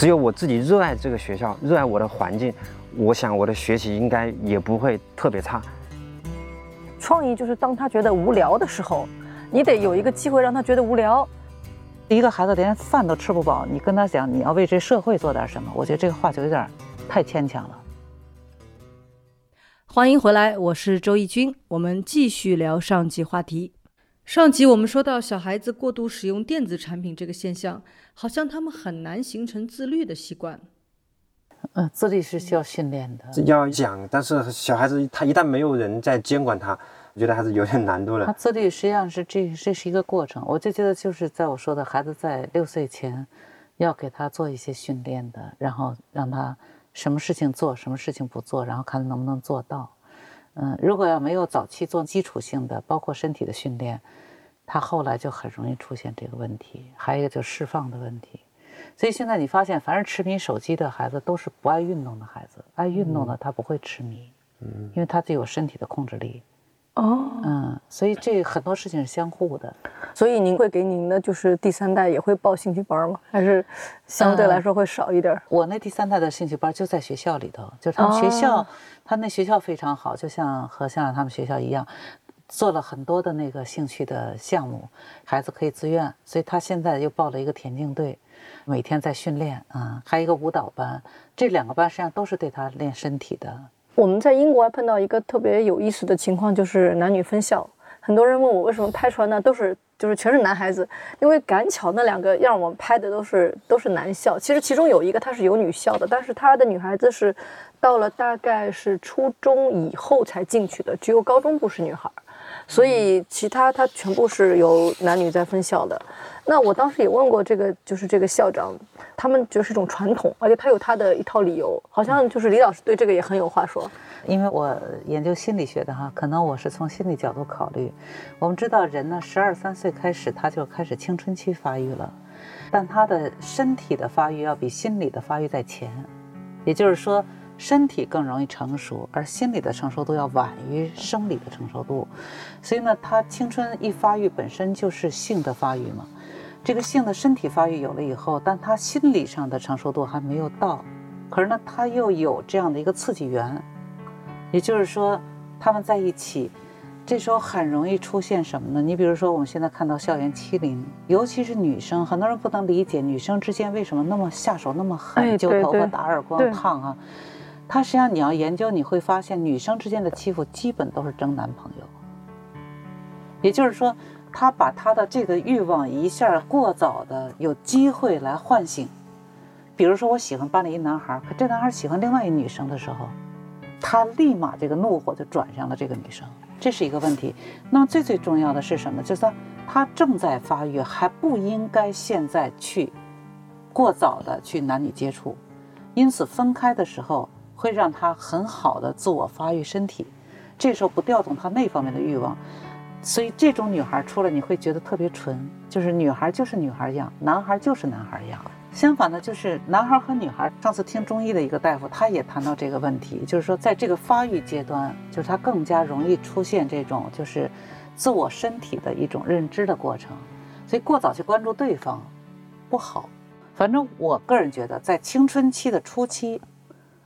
只有我自己热爱这个学校，热爱我的环境，我想我的学习应该也不会特别差。创意就是当他觉得无聊的时候，你得有一个机会让他觉得无聊。一个孩子连饭都吃不饱，你跟他讲你要为这社会做点什么，我觉得这个话就有点太牵强了。欢迎回来，我是周轶君，我们继续聊上集话题。上集我们说到，小孩子过度使用电子产品这个现象，好像他们很难形成自律的习惯。嗯，自律是需要训练的，要讲，但是小孩子他一旦没有人在监管他，我觉得还是有点难度了。他自律实际上是这这是一个过程，我就觉得就是在我说的孩子在六岁前，要给他做一些训练的，然后让他。什么事情做，什么事情不做，然后看能不能做到。嗯，如果要没有早期做基础性的，包括身体的训练，他后来就很容易出现这个问题。还有一个就释放的问题。所以现在你发现，凡是痴迷手机的孩子，都是不爱运动的孩子。爱运动的他不会痴迷，嗯，因为他具有身体的控制力。哦，嗯，所以这很多事情是相互的。所以您会给您的就是第三代也会报兴趣班吗？还是相对来说会少一点？我那第三代的兴趣班就在学校里头，就他们学校，他那学校非常好，就像和校长他们学校一样，做了很多的那个兴趣的项目，孩子可以自愿。所以他现在又报了一个田径队，每天在训练啊，还有一个舞蹈班，这两个班实际上都是对他练身体的。我们在英国还碰到一个特别有意思的情况，就是男女分校。很多人问我为什么拍出来呢？都是就是全是男孩子，因为赶巧那两个让我们拍的都是都是男校。其实其中有一个他是有女校的，但是他的女孩子是到了大概是初中以后才进去的，只有高中部是女孩。所以其他他全部是由男女在分校的。那我当时也问过这个，就是这个校长，他们就是一种传统，而且他有他的一套理由。好像就是李老师对这个也很有话说。因为我研究心理学的哈，可能我是从心理角度考虑。我们知道人呢，十二三岁开始他就开始青春期发育了，但他的身体的发育要比心理的发育在前，也就是说。身体更容易成熟，而心理的成熟度要晚于生理的成熟度，所以呢，他青春一发育本身就是性的发育嘛。这个性的身体发育有了以后，但他心理上的成熟度还没有到，可是呢，他又有这样的一个刺激源，也就是说，他们在一起，这时候很容易出现什么呢？你比如说，我们现在看到校园欺凌，尤其是女生，很多人不能理解女生之间为什么那么下手那么狠，揪头发、打耳光、烫啊。他实际上，你要研究，你会发现女生之间的欺负基本都是争男朋友。也就是说，他把他的这个欲望一下过早的有机会来唤醒。比如说，我喜欢班里一男孩，可这男孩喜欢另外一女生的时候，他立马这个怒火就转向了这个女生，这是一个问题。那么最最重要的是什么？就是说他正在发育，还不应该现在去过早的去男女接触，因此分开的时候。会让他很好的自我发育身体，这时候不调动他那方面的欲望，所以这种女孩出来你会觉得特别纯，就是女孩就是女孩样，男孩就是男孩样。相反呢，就是男孩和女孩。上次听中医的一个大夫，他也谈到这个问题，就是说在这个发育阶段，就是他更加容易出现这种就是自我身体的一种认知的过程，所以过早去关注对方不好。反正我个人觉得，在青春期的初期。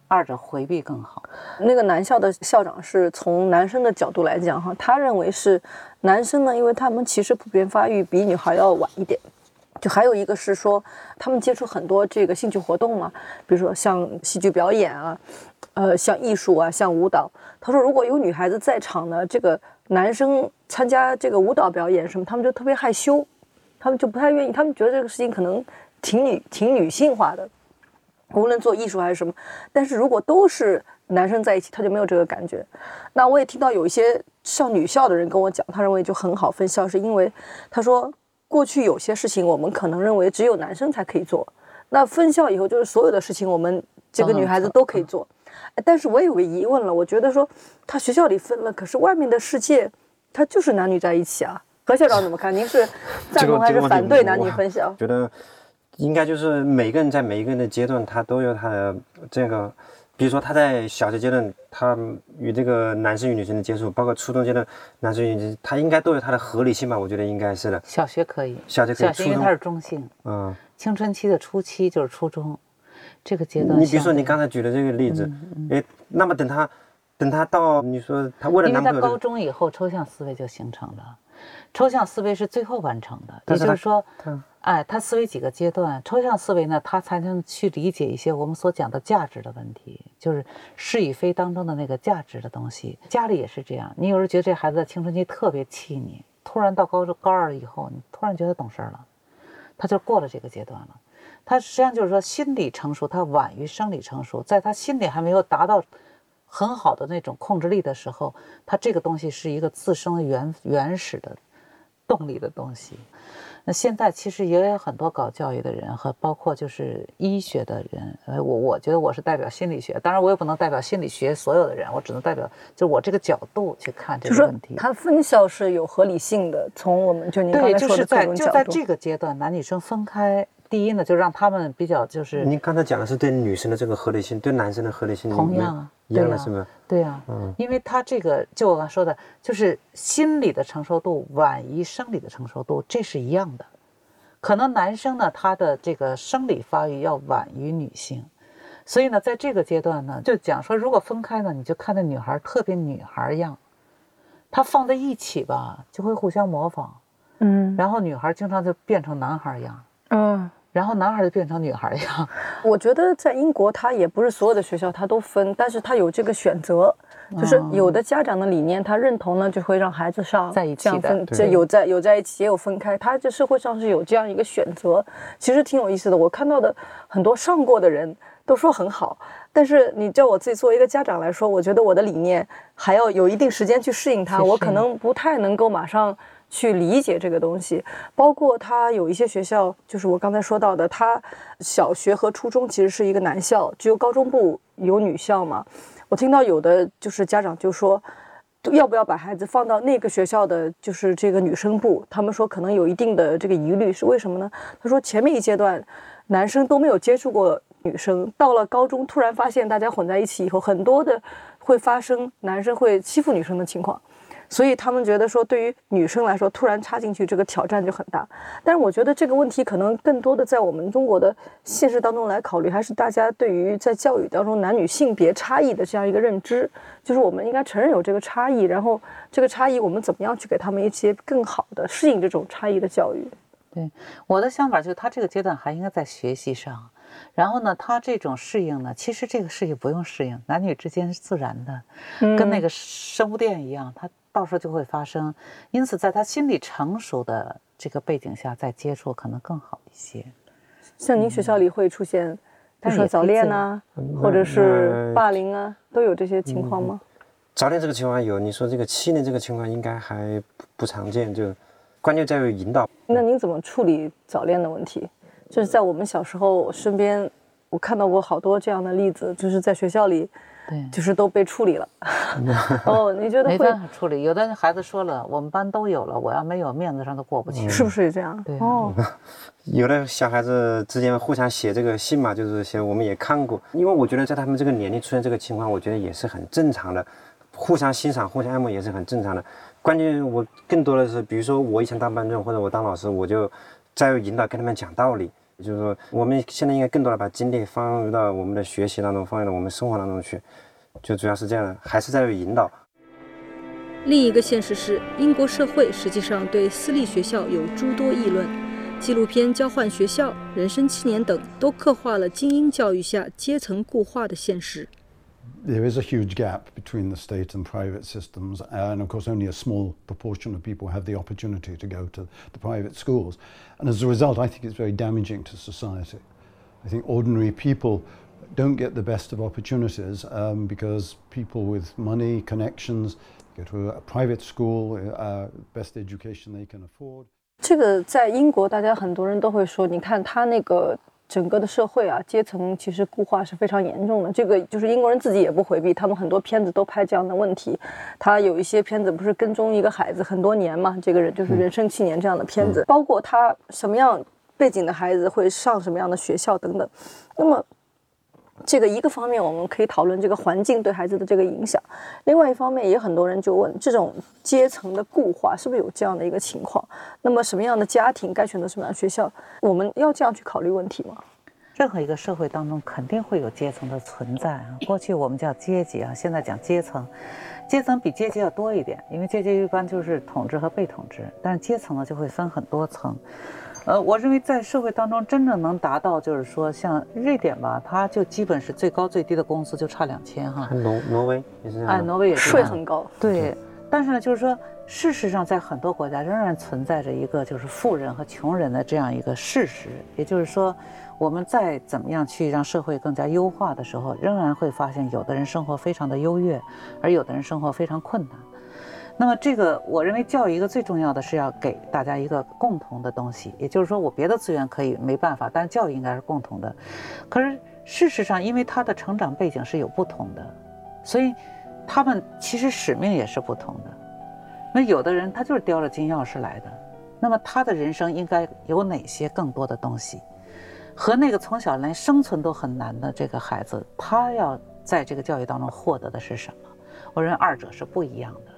二者回避更好。那个男校的校长是从男生的角度来讲哈，他认为是男生呢，因为他们其实普遍发育比女孩要晚一点。就还有一个是说，他们接触很多这个兴趣活动嘛，比如说像戏剧表演啊，呃，像艺术啊，像舞蹈。他说，如果有女孩子在场呢，这个男生参加这个舞蹈表演什么，他们就特别害羞，他们就不太愿意，他们觉得这个事情可能挺女挺女性化的。无论做艺术还是什么，但是如果都是男生在一起，他就没有这个感觉。那我也听到有一些上女校的人跟我讲，他认为就很好分校，是因为他说过去有些事情我们可能认为只有男生才可以做，那分校以后就是所有的事情我们这个女孩子都可以做。但是我有个疑问了，我觉得说他学校里分了，可是外面的世界他就是男女在一起啊。何校长怎么看？您是赞同还是反对男女分校？觉得。应该就是每个人在每一个人的阶段，他都有他的这个，比如说他在小学阶段，他与这个男生与女生的接触，包括初中阶段男生与女生，他应该都有他的合理性吧？我觉得应该是的。小学可以，小学可以，小学因为它是中性。嗯，青春期的初期就是初中，这个阶段，你比如说你刚才举的这个例子，哎，那么等他等他到你说他为了因为他高男朋友，中以后抽象思维就形成了，抽象思维是最后完成的，也就是说他，哎，他思维几个阶段，抽象思维呢，他才能去理解一些我们所讲的价值的问题，就是是与非当中的那个价值的东西。家里也是这样，你有时候觉得这孩子的青春期特别气你，突然到高中高二以后，你突然觉得懂事儿了，他就过了这个阶段了。他实际上就是说心理成熟，他晚于生理成熟，在他心理还没有达到很好的那种控制力的时候，他这个东西是一个自身原原始的动力的东西。那现在其实也有很多搞教育的人和包括就是医学的人，呃，我我觉得我是代表心理学，当然我也不能代表心理学所有的人，我只能代表就我这个角度去看这个问题。它分校是有合理性的。从我们就您刚对，才说的各就是在种角度，就在这个阶段，男女生分开，第一呢，就让他们比较就是您刚才讲的是对女生的这个合理性，对男生的合理性同样啊一样对啊的是吗？对呀、嗯因为他这个就我刚说的，就是心理的承受度晚于生理的承受度，这是一样的。可能男生呢，他的这个生理发育要晚于女性，所以呢，在这个阶段呢，就讲说，如果分开呢，你就看那女孩特别女孩样，她放在一起吧，就会互相模仿，嗯然后女孩经常就变成男孩样，嗯。然后男孩就变成女孩一样。我觉得在英国，他也不是所有的学校他都分，但是他有这个选择，就是有的家长的理念他认同呢，就会让孩子上在一起的有在有在一起，也有分开。他这社会上是有这样一个选择，其实挺有意思的。我看到的很多上过的人都说很好，但是你叫我自己作为一个家长来说，我觉得我的理念还要有一定时间去适应它，我可能不太能够马上。去理解这个东西，包括他有一些学校，就是我刚才说到的，他小学和初中其实是一个男校，只有高中部有女校嘛。我听到有的就是家长就说，要不要把孩子放到那个学校的就是这个女生部？他们说可能有一定的这个疑虑，是为什么呢？他说前面一阶段男生都没有接触过女生，到了高中突然发现大家混在一起以后，很多的会发生男生会欺负女生的情况。所以他们觉得说，对于女生来说，突然插进去这个挑战就很大。但是我觉得这个问题可能更多的在我们中国的现实当中来考虑，还是大家对于在教育当中男女性别差异的这样一个认知，就是我们应该承认有这个差异，然后这个差异我们怎么样去给他们一些更好的适应这种差异的教育。对，我的想法就是他这个阶段还应该在学习上，然后呢，他这种适应呢，其实这个事情不用适应，男女之间是自然的，跟那个生物电一样，它到时候就会发生。因此，在他心理成熟的这个背景下再接触，可能更好一些。像您学校里会出现，比如说早恋呐、嗯或者是霸凌啊，都有这些情况吗？早恋这个情况有，你说这个欺凌这个情况应该还不不常见，就关键在于引导。那您怎么处理早恋的问题？就是在我们小时候身边，我看到过好多这样的例子，就是在学校里，对，就是都被处理了。哦，你觉得没会办法处理。有的孩子说了，我们班都有了，我要没有，面子上都过不去。是不是这样？对啊哦，有的小孩子之间互相写这个信嘛，就是写我们也看过，因为我觉得在他们这个年龄出现这个情况，我觉得也是很正常的，互相欣赏、互相爱慕也是很正常的。关键我更多的是，比如说我以前当班主任或者我当老师，我就在于引导跟他们讲道理，就是说我们现在应该更多的把精力放入到我们的学习当中，放入到我们生活当中去，就主要是这样的，还是在于引导。另一个现实是，英国社会实际上对私立学校有诸多议论。纪录片《交换学校》《人生七年》等都刻画了精英教育下阶层固化的现实。there is a huge gap between the state and private systems, and of course, only a small proportion of people have the opportunity to go to the private schools. And as a result, I think it's very damaging to society. I think ordinary people don't get the best of opportunities um, because people with money, connections, go to a private school, uh, best education they can afford. 这个在英国，大家很多人都会说，你看他那个 整个的社会啊，阶层其实固化是非常严重的。这个就是英国人自己也不回避，他们很多片子都拍这样的问题。他有一些片子不是跟踪一个孩子很多年嘛，这个人就是人生七年这样的片子，包括他什么样背景的孩子会上什么样的学校等等。那么。这个一个方面，我们可以讨论这个环境对孩子的这个影响；另外一方面，也很多人就问，这种阶层的固化是不是有这样的一个情况？那么，什么样的家庭该选择什么样的学校？我们要这样去考虑问题吗？任何一个社会当中肯定会有阶层的存在啊。过去我们叫阶级啊，现在讲阶层，阶层比阶级要多一点，因为阶级一般就是统治和被统治，但是阶层呢就会分很多层。呃，我认为在社会当中真正能达到，就是说像瑞典吧，它就基本是最高最低的工资就差两千哈。挪挪威也是这样。哎，挪威也是税很高。对，但是呢，就是说，事实上在很多国家仍然存在着一个就是富人和穷人的这样一个事实。也就是说，我们再怎么样去让社会更加优化的时候，仍然会发现有的人生活非常的优越，而有的人生活非常困难。那么，这个我认为教育一个最重要的是要给大家一个共同的东西，也就是说，我别的资源可以没办法，但是教育应该是共同的。可是事实上，因为他的成长背景是有不同的，所以他们其实使命也是不同的。那有的人他就是叼着金钥匙来的，那么他的人生应该有哪些更多的东西？和那个从小连生存都很难的这个孩子，他要在这个教育当中获得的是什么？我认为二者是不一样的。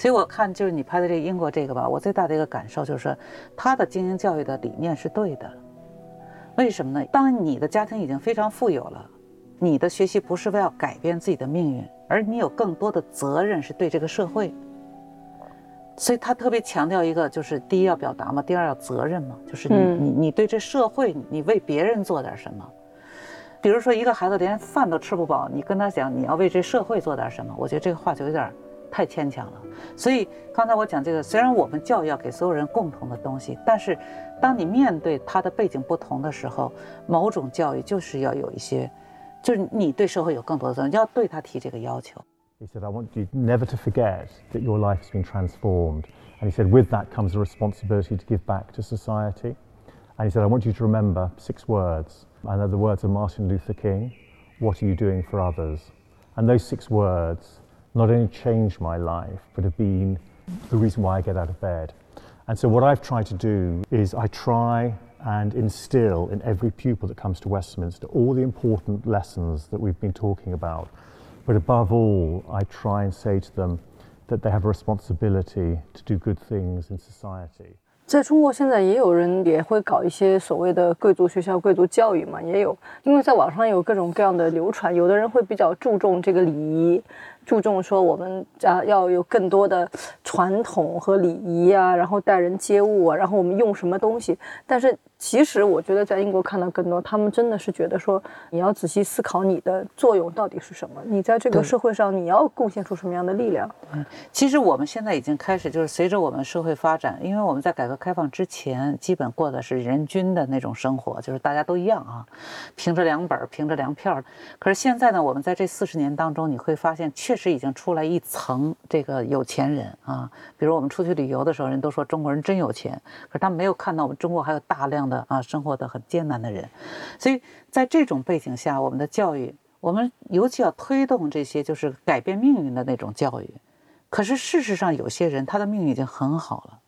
所以我看就是你拍的这个英国这个吧，我最大的一个感受就是说，他的精英教育的理念是对的。为什么呢？当你的家庭已经非常富有了，你的学习不是为了改变自己的命运，而你有更多的责任是对这个社会。所以他特别强调一个，就是第一要表达嘛，第二要责任嘛，就是你你你对这社会，你为别人做点什么。比如说一个孩子连饭都吃不饱，你跟他讲你要为这社会做点什么，我觉得这个话就有点。太牵强了，所以刚才我讲这个，虽然我们教育要给所有人共同的东西，但是当你面对他的背景不同的时候，某种教育就是要有一些，就是你对社会有更多的责任，要对他提这个要求。He said, "I want you never to forget that your life has been transformed." And he said, "With that comes a responsibility to give back to society." And he said, "I want you to remember six words, and they're the words of Martin Luther King. What are you doing for others?" And those six words not only changed my life, but have been the reason why I get out of bed. And so, what I've tried to do is I try and instill in every pupil that comes to Westminster all the important lessons that we've been talking about. But above all, I try and say to them that they have a responsibility to do good things in society. 在中国，现在也有人也会搞一些所谓的贵族学校、贵族教育嘛，也有，因为在网上有各种各样的流传，有的人会比较注重这个礼仪。 注重说我们啊要有更多的传统和礼仪啊，然后待人接物啊，然后我们用什么东西，但是。其实我觉得在英国看到更多，他们真的是觉得说，你要仔细思考你的作用到底是什么，你在这个社会上你要贡献出什么样的力量。嗯，其实我们现在已经开始，就是随着我们社会发展，因为我们在改革开放之前，基本过的是人均的那种生活，就是大家都一样啊，凭着两本，凭着粮票。可是现在呢，我们在这四十年当中，你会发现确实已经出来一层这个有钱人啊，比如我们出去旅游的时候，人都说中国人真有钱，可是他没有看到我们中国还有大量。的啊，生活的很艰难的人，所以在这种背景下，我们的教育，我们尤其要推动这些就是改变命运的那种教育。可是事实上，有些人他的命运已经很好了，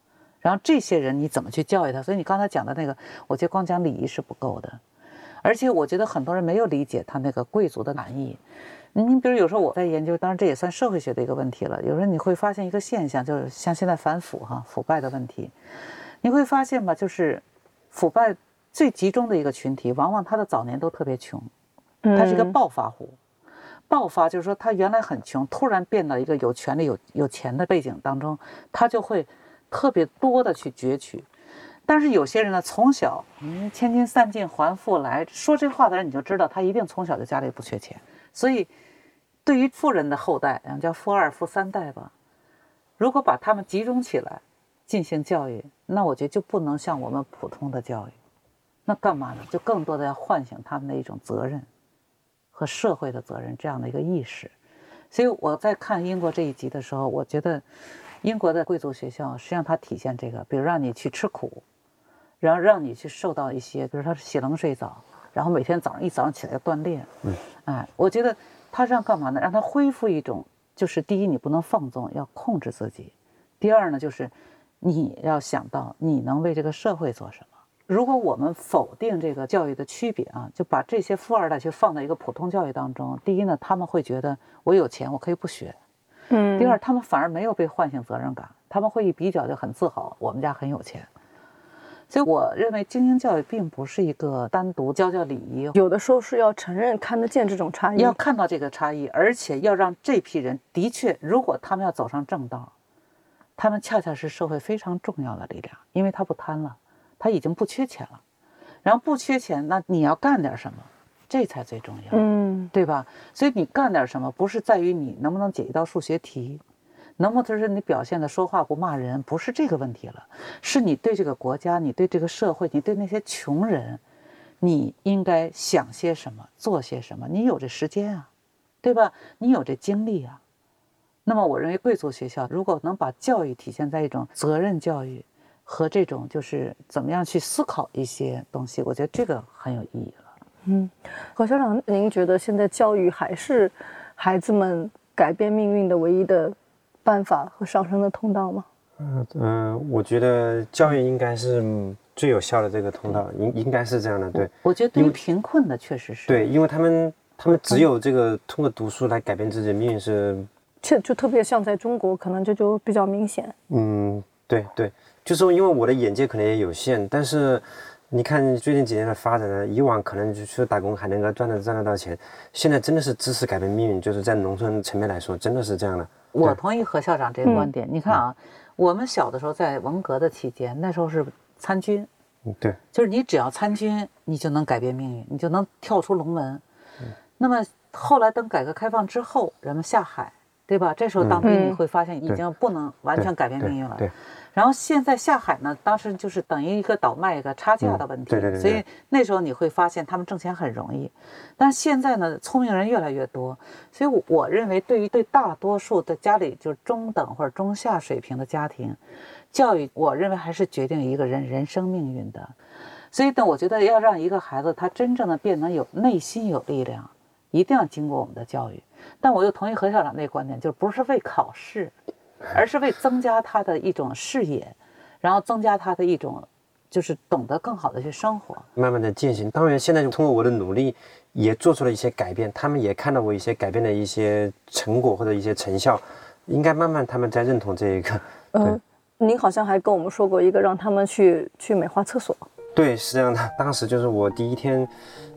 然后这些人你怎么去教育他？所以你刚才讲的那个，我觉得光讲礼仪是不够的，而且我觉得很多人没有理解他那个贵族的含义。你比如有时候我在研究，当然这也算社会学的一个问题了。有时候你会发现一个现象，就是像现在反腐哈，腐败的问题，你会发现吧，就是。腐败最集中的一个群体，往往他的早年都特别穷，他是一个暴发户。爆发就是说，他原来很穷，突然变到一个有权利、有有钱的背景当中，他就会特别多的去攫取。但是有些人呢，从小嗯，千金散尽还复来，说这话的人你就知道，他一定从小就家里不缺钱。所以，对于富人的后代，叫富二、富三代吧，如果把他们集中起来。进行教育，那我觉得就不能像我们普通的教育，那干嘛呢？就更多的要唤醒他们的一种责任和社会的责任这样的一个意识。所以我在看英国这一集的时候，我觉得英国的贵族学校实际上它体现这个，比如让你去吃苦，然后让你去受到一些，比如他洗冷水澡，然后每天早上一早上起来要锻炼。嗯，哎，我觉得他让干嘛呢？让他恢复一种，就是第一你不能放纵，要控制自己；第二呢就是。你要想到你能为这个社会做什么。如果我们否定这个教育的区别啊，就把这些富二代去放在一个普通教育当中，第一呢，他们会觉得我有钱，我可以不学，嗯。第二，他们反而没有被唤醒责任感，他们会一比较就很自豪，我们家很有钱。所以我认为精英教育并不是一个单独教教礼仪，有的时候是要承认、看得见这种差异。要看到这个差异，而且要让这批人的确，如果他们要走上正道，他们恰恰是社会非常重要的力量，因为他不贪了，他已经不缺钱了，然后不缺钱，那你要干点什么，这才最重要，嗯，对吧？所以你干点什么，不是在于你能不能解一道数学题。能不能是你表现的说话不骂人，不是这个问题了，是你对这个国家，你对这个社会，你对那些穷人，你应该想些什么，做些什么？你有这时间啊，对吧？你有这精力啊。那么，我认为贵族学校如果能把教育体现在一种责任教育和这种就是怎么样去思考一些东西，我觉得这个很有意义了。嗯，何校长，您觉得现在教育还是孩子们改变命运的唯一的？办法和上升的通道吗？嗯嗯，我觉得教育应该是最有效的这个通道，应应该是这样的。对，我觉得对于贫困的确实是。对，因为他们他们只有这个通过读书来改变自己的命运是，就就特别像在中国，可能这就比较明显。嗯，对对，就是，因为我的眼界可能也有限，但是你看最近几年的发展呢，以往可能就去打工还能够赚得赚得到钱，现在真的是知识改变命运，就是在农村层面来说，真的是这样的。我同意何校长这个观点。你看啊，我们小的时候在文革的期间，那时候是参军，对，就是你只要参军，你就能改变命运，你就能跳出龙门。嗯那么后来等改革开放之后，人们下海，对吧？这时候当兵你会发现已经不能完全改变命运了。对。然后现在下海呢，当时就是等于一个倒卖一个差价的问题，对对对。所以那时候你会发现他们挣钱很容易，但是现在呢，聪明人越来越多，所以我认为对于对大多数的家里就是中等或者中下水平的家庭，教育我认为还是决定一个人人生命运的。所以呢，我觉得要让一个孩子他真正的变得有内心有力量，一定要经过我们的教育。但我又同意何校长那个观点，就是不是为考试。而是为增加他的一种视野，然后增加他的一种，就是懂得更好的去生活，慢慢的践行。当然，现在就通过我的努力，也做出了一些改变，他们也看到我一些改变的一些成果或者一些成效，应该慢慢他们在认同这一个。嗯，您好像还跟我们说过一个让他们去去美化厕所。对，是这样的。当时就是我第一天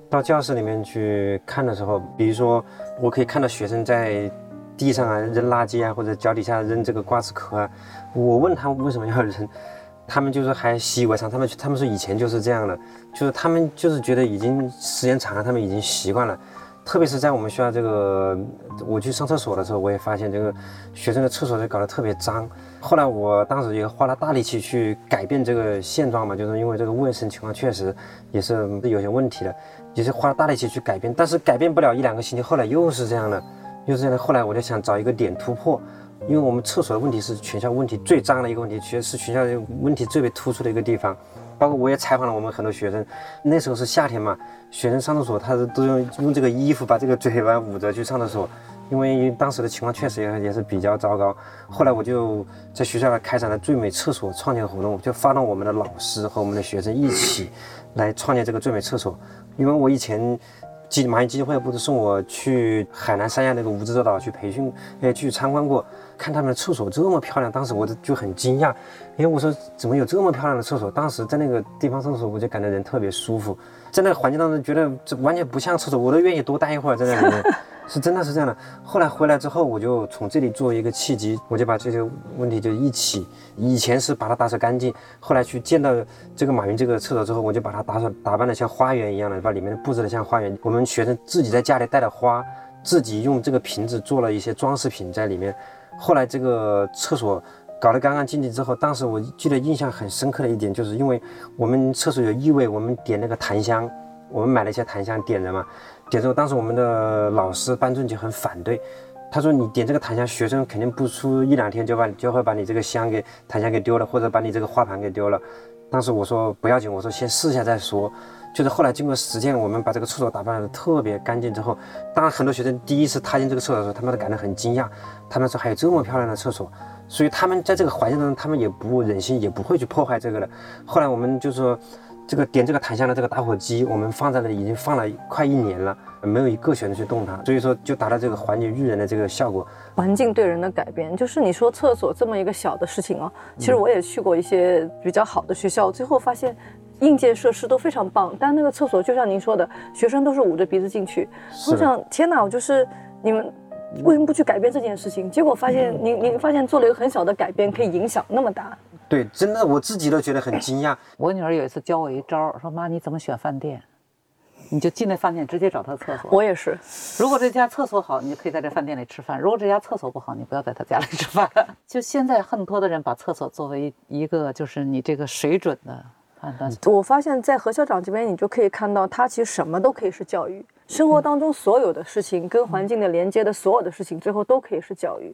到教室里面去看的时候，比如说我可以看到学生在。地上啊扔垃圾啊，或者脚底下扔这个瓜子壳啊，我问他为什么要扔，他们就是还习以为常。他们他们说以前就是这样的，就是他们就是觉得已经时间长了，他们已经习惯了。特别是在我们学校这个，我去上厕所的时候，我也发现这个学生的厕所就搞得特别脏。后来我当时也花了大力气去改变这个现状嘛，就是因为这个卫生情况确实也是有些问题的，也是花了大力气去改变，但是改变不了一两个星期，后来又是这样的。又是这样的，后来我就想找一个点突破，因为我们厕所的问题是全校问题最脏的一个问题，其实是全校问题最为突出的一个地方。包括我也采访了我们很多学生，那时候是夏天嘛，学生上厕所他都用用这个衣服把这个嘴巴捂着去上厕所，因为当时的情况确实也也是比较糟糕。后来我就在学校开展了最美厕所创建活动，就发动我们的老师和我们的学生一起来创建这个最美厕所，因为我以前。基马云基金会不是送我去海南三亚那个蜈支洲岛去培训，哎，去参观过，看他们的厕所这么漂亮，当时我就就很惊讶，因为我说怎么有这么漂亮的厕所？当时在那个地方上厕所，我就感觉人特别舒服，在那个环境当中觉得这完全不像厕所，我都愿意多待一会儿在那里面。是真的是这样的。后来回来之后，我就从这里做一个契机，我就把这些问题就一起。以前是把它打扫干净，后来去见到这个马云这个厕所之后，我就把它打扫打扮的像花园一样的，把里面布置的像花园。我们学生自己在家里带的花，自己用这个瓶子做了一些装饰品在里面。后来这个厕所搞得干干净净之后，当时我记得印象很深刻的一点，就是因为我们厕所有异味，我们点那个檀香，我们买了一些檀香点着嘛。点之后，当时我们的老师班主任就很反对，他说：“你点这个檀香，学生肯定不出一两天就把就会把你这个香给檀香给丢了，或者把你这个花盘给丢了。”当时我说不要紧，我说先试一下再说。就是后来经过实践，我们把这个厕所打扮的特别干净之后，当很多学生第一次踏进这个厕所的时候，他们都感到很惊讶，他们说还有这么漂亮的厕所，所以他们在这个环境当中，他们也不忍心，也不会去破坏这个的。后来我们就说。这个点这个檀香的这个打火机，我们放在那里已经放了快一年了，没有一个学生去动它，所以说就达到这个缓解育人的这个效果。环境对人的改变，就是你说厕所这么一个小的事情啊，其实我也去过一些比较好的学校，最后发现硬件设施都非常棒，但那个厕所就像您说的，学生都是捂着鼻子进去。我想，天哪，我就是你们为什么不去改变这件事情？结果发现您您发现做了一个很小的改变，可以影响那么大。对，真的我自己都觉得很惊讶。我女儿有一次教我一招，说妈你怎么选饭店？你就进那饭店直接找他厕所。我也是，如果这家厕所好，你就可以在这饭店里吃饭；如果这家厕所不好，你不要在他家里吃饭。就现在很多的人把厕所作为一个就是你这个水准的判断。我发现，在何校长这边，你就可以看到，他其实什么都可以是教育。生活当中所有的事情跟环境的连接的所有的事情，最后都可以是教育。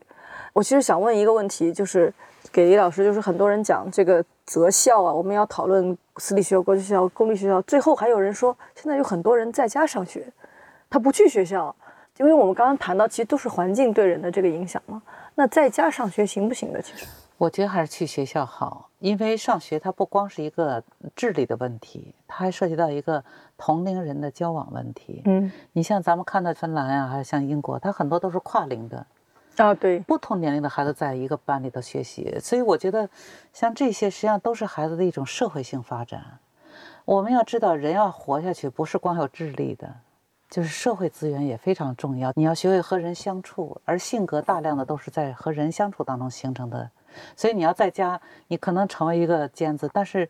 我其实想问一个问题，就是给李老师，就是很多人讲这个择校啊，我们要讨论私立学校、国际学校、公立学校，最后还有人说，现在有很多人在家上学，他不去学校，因为我们刚刚谈到，其实都是环境对人的这个影响嘛。那在家上学行不行的？其实我觉得还是去学校好，因为上学它不光是一个智力的问题，它还涉及到一个同龄人的交往问题。嗯，你像咱们看到芬兰啊，还有像英国，它很多都是跨龄的。啊，对，不同年龄的孩子在一个班里头学习，所以我觉得，像这些实际上都是孩子的一种社会性发展。我们要知道，人要活下去，不是光有智力的，就是社会资源也非常重要。你要学会和人相处，而性格大量的都是在和人相处当中形成的。所以你要在家，你可能成为一个尖子，但是。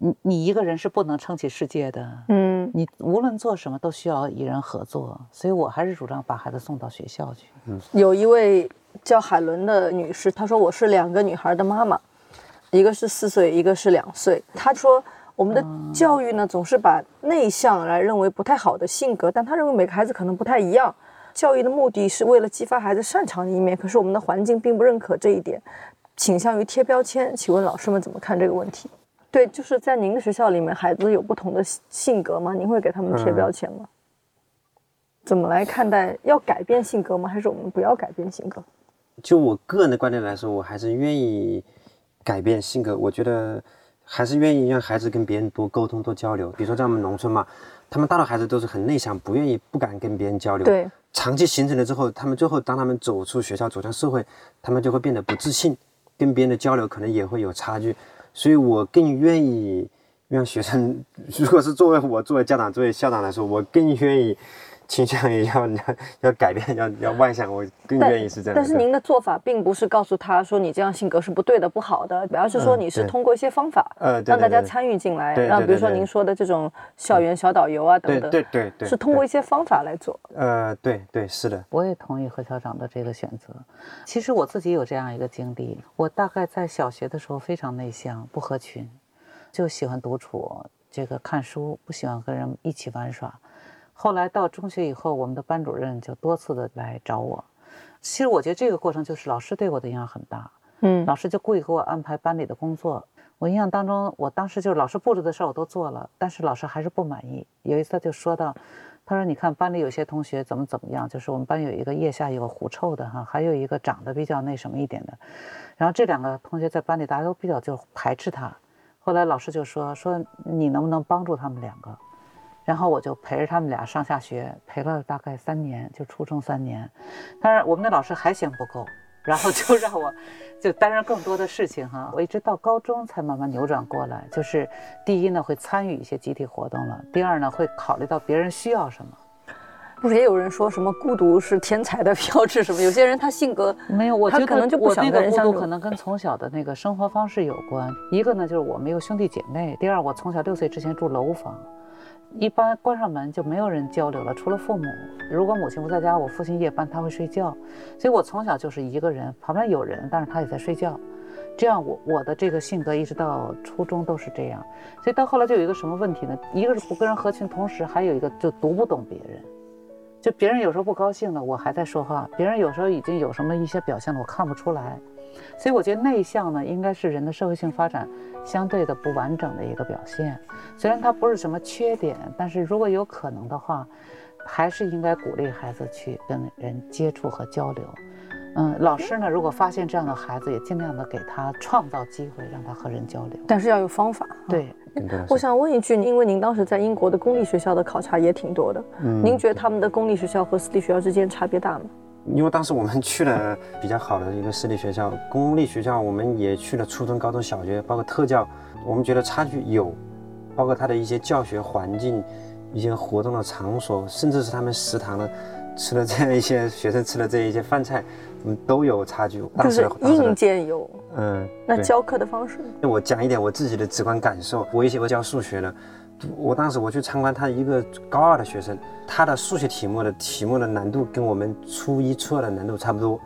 你你一个人是不能撑起世界的，嗯，你无论做什么都需要与人合作，所以我还是主张把孩子送到学校去。嗯，有一位叫海伦的女士，她说我是两个女孩的妈妈，一个是四岁，一个是两岁。她说我们的教育呢，总是把内向来认为不太好的性格，但她认为每个孩子可能不太一样。教育的目的是为了激发孩子擅长的一面，可是我们的环境并不认可这一点，倾向于贴标签。请问老师们怎么看这个问题？对，就是在您的学校里面，孩子有不同的性格吗？您会给他们贴标签吗？怎么来看待？要改变性格吗？还是我们不要改变性格？就我个人的观点来说，我还是愿意改变性格。我觉得还是愿意让孩子跟别人多沟通、多交流。比如说在我们农村嘛，他们大多孩子都是很内向，不愿意、不敢跟别人交流。对，长期形成了之后，他们最后当他们走出学校、走向社会，他们就会变得不自信，跟别人的交流可能也会有差距。所以我更愿意让学生，如果是作为我作为家长、作为校长来说，我更愿意倾向于要要要改变、要要外向，我更愿意是这样。但是您的做法并不是告诉他说你这样性格是不对的、不好的，而是说你是通过一些方法，呃，让大家参与进来，让比如说您说的这种校园小导游啊等等，对对对，是通过一些方法来做。呃，对对是的，我也同意何校长的这个选择。其实我自己有这样一个经历，我大概在小学的时候非常内向，不合群，就喜欢独处，这个看书，不喜欢跟人一起玩耍。后来到中学以后，我们的班主任就多次的来找我。其实我觉得这个过程就是老师对我的影响很大。嗯，老师就故意给我安排班里的工作。我印象当中，我当时就是老师布置的事儿我都做了，但是老师还是不满意。有一次他就说到，他说：“你看班里有些同学怎么怎么样，就是我们班有一个腋下有个狐臭的哈，还有一个长得比较那什么一点的。然后这两个同学在班里大家都比较就排斥他。后来老师就说说你能不能帮助他们两个？然后我就陪着他们俩上下学，陪了大概三年，就初中三年。但是我们的老师还嫌不够，然后就让我就担任更多的事情哈。我一直到高中才慢慢扭转过来，就是第一呢会参与一些集体活动了，第二呢会考虑到别人需要什么。不是也有人说什么孤独是天才的 标志什么？有些人他性格没有，我觉得他可能就不想我那个跟人相处孤独可能跟从小的那个生活方式有关。一个呢就是我没有兄弟姐妹，第二我从小六岁之前住楼房，一般关上门就没有人交流了，除了父母。如果母亲不在家，我父亲夜班他会睡觉，所以我从小就是一个人，旁边有人，但是他也在睡觉。这样我我的这个性格一直到初中都是这样，所以到后来就有一个什么问题呢？一个是不跟人合群，同时还有一个就读不懂别人。就别人有时候不高兴了，我还在说话；别人有时候已经有什么一些表现了，我看不出来。所以我觉得内向呢，应该是人的社会性发展相对的不完整的一个表现。虽然它不是什么缺点，但是如果有可能的话，还是应该鼓励孩子去跟人接触和交流。嗯，老师呢，如果发现这样的孩子，也尽量的给他创造机会，让他和人交流。但是要有方法。对，我想问一句，因为您当时在英国的公立学校的考察也挺多的，嗯您觉得他们的公立学校和私立学校之间差别大吗？因为当时我们去了比较好的一个私立学校，公立学校我们也去了初中、高中小学，包括特教，我们觉得差距有，包括他的一些教学环境、一些活动的场所，甚至是他们食堂的吃的这样一些学生吃的这一些饭菜，我们，都有差距。就当时是硬件有，嗯，那教课的方式呢？我讲一点我自己的直观感受，我以前我教数学的，我当时我去参观他一个高二的学生，他的数学题目的题目的难度跟我们初一、初二的难度差不多，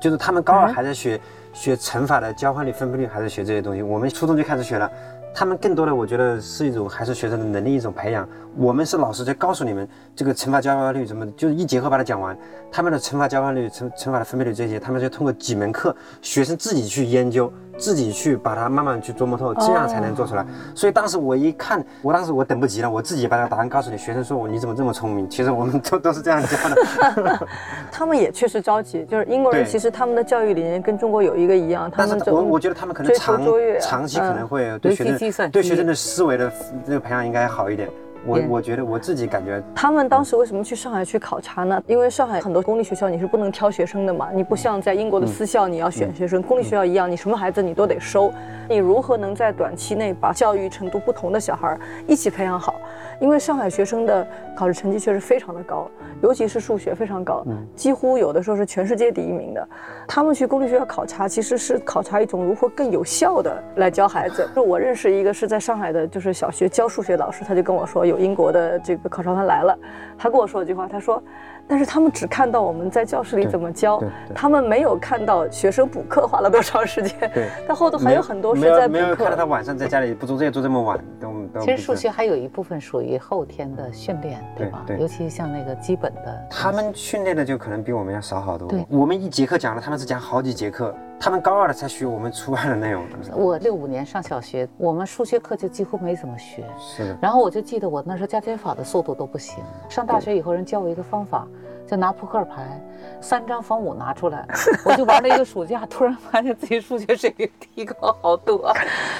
就是他们高二还在学、学乘法的交换率、分配率，还在学这些东西，我们初中就开始学了。他们更多的，我觉得是一种还是学生的能力一种培养。我们是老师在告诉你们这个乘法交换率什么的，就是一节课把它讲完。他们的乘法交换率、乘乘法的分配率这些，他们就通过几门课，学生自己去研究，自己去把它慢慢去琢磨透，这样才能做出来。所以当时我一看，我当时我等不及了，我自己把这个答案告诉你。学生说我你怎么这么聪明？其实我们都都是这样教的。他们也确实着急，就是英国人其实他们的教育理念跟中国有一个一样，他但们就是我我觉得他们可能长啊长期可能嗯会对学生对学生的思维的这个培养应该好一点。我我觉得我自己感觉他们当时为什么去上海去考察呢？因为上海很多公立学校你是不能挑学生的嘛，你不像在英国的私校你要选学生，公立学校一样，你什么孩子你都得收。你如何能在短期内把教育程度不同的小孩儿一起培养好？因为上海学生的考试成绩确实非常的高，尤其是数学非常高，几乎有的时候是全世界第一名的。他们去公立学校考察，其实是考察一种如何更有效的来教孩子。就我认识一个是在上海的，就是小学教数学老师，他就跟我说，有英国的这个考察团来了，他跟我说一句话，他说，但是他们只看到我们在教室里怎么教他们没有看到学生补课花了多长时间。对，但后头还有很多是没有在补课没有看到他。晚上在家里不做作业做这么晚，都都其实数学还有一部分属于后天的训练，对吧？对对尤其像那个基本的，他们训练的就可能比我们要少好多对。我们一节课讲了，他们是讲好几节课。他们高二了才学我们初二的内容。我六五年上小学，我们数学课就几乎没怎么学。是，然后我就记得我那时候加减法的速度都不行。上大学以后，人教我一个方法，就拿扑克牌，三张逢五拿出来，我就玩了一个暑假，突然发现自己数学水平提高好多。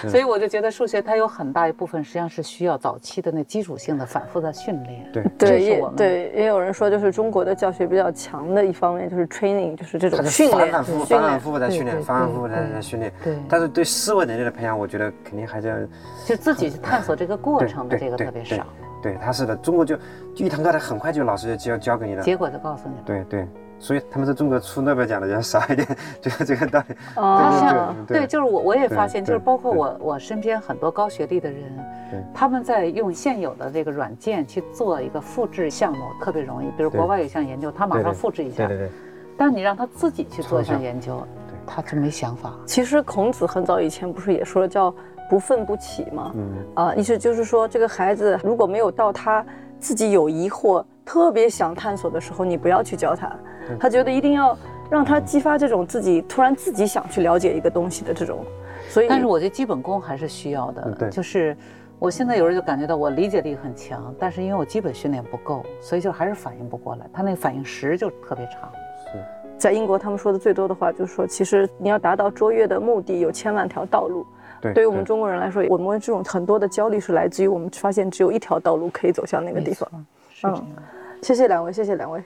所以我就觉得数学它有很大一部分实际上是需要早期的那基础性的反复的训练。对对，也对，也有人说，就是中国的教学比较强的一方面就是 training，就是这种训练反反复反反。复复在训练，反反复复在在训练。对但是对思维能力的培养，我觉得肯定还是要就自己去探索这个过程的这个特别少，对，他是的，中国就就一堂课，他很快就老师就教教给你了。结果就告诉你了。对对，所以他们在中国出诺贝尔奖的人少一点，就是这个道理。哦他对像对对，就是我我也发现，就是包括我我身边很多高学历的人，他们在用现有的这个软件去做一个复制项目特别容易，比如国外有一项研究，他马上复制一下对，对对，但你让他自己去做一项研究对，他就没想法。其实孔子很早以前不是也说叫不愤不起嘛？嗯，啊，意思就是说，这个孩子如果没有到他自己有疑惑、特别想探索的时候，你不要去教他。他觉得一定要让他激发这种自己突然自己想去了解一个东西的这种。所以，但是我觉得基本功还是需要的，嗯对就是。我现在有时候就感觉到我理解力很强，但是因为我基本训练不够，所以就还是反应不过来。他那个反应时就特别长。是。在英国，他们说的最多的话就是说，其实你要达到卓越的目的，有千万条道路。对，对于我们中国人来说，我们这种很多的焦虑是来自于我们发现只有一条道路可以走向那个地方。没错，是这样。谢谢两位，谢谢两位。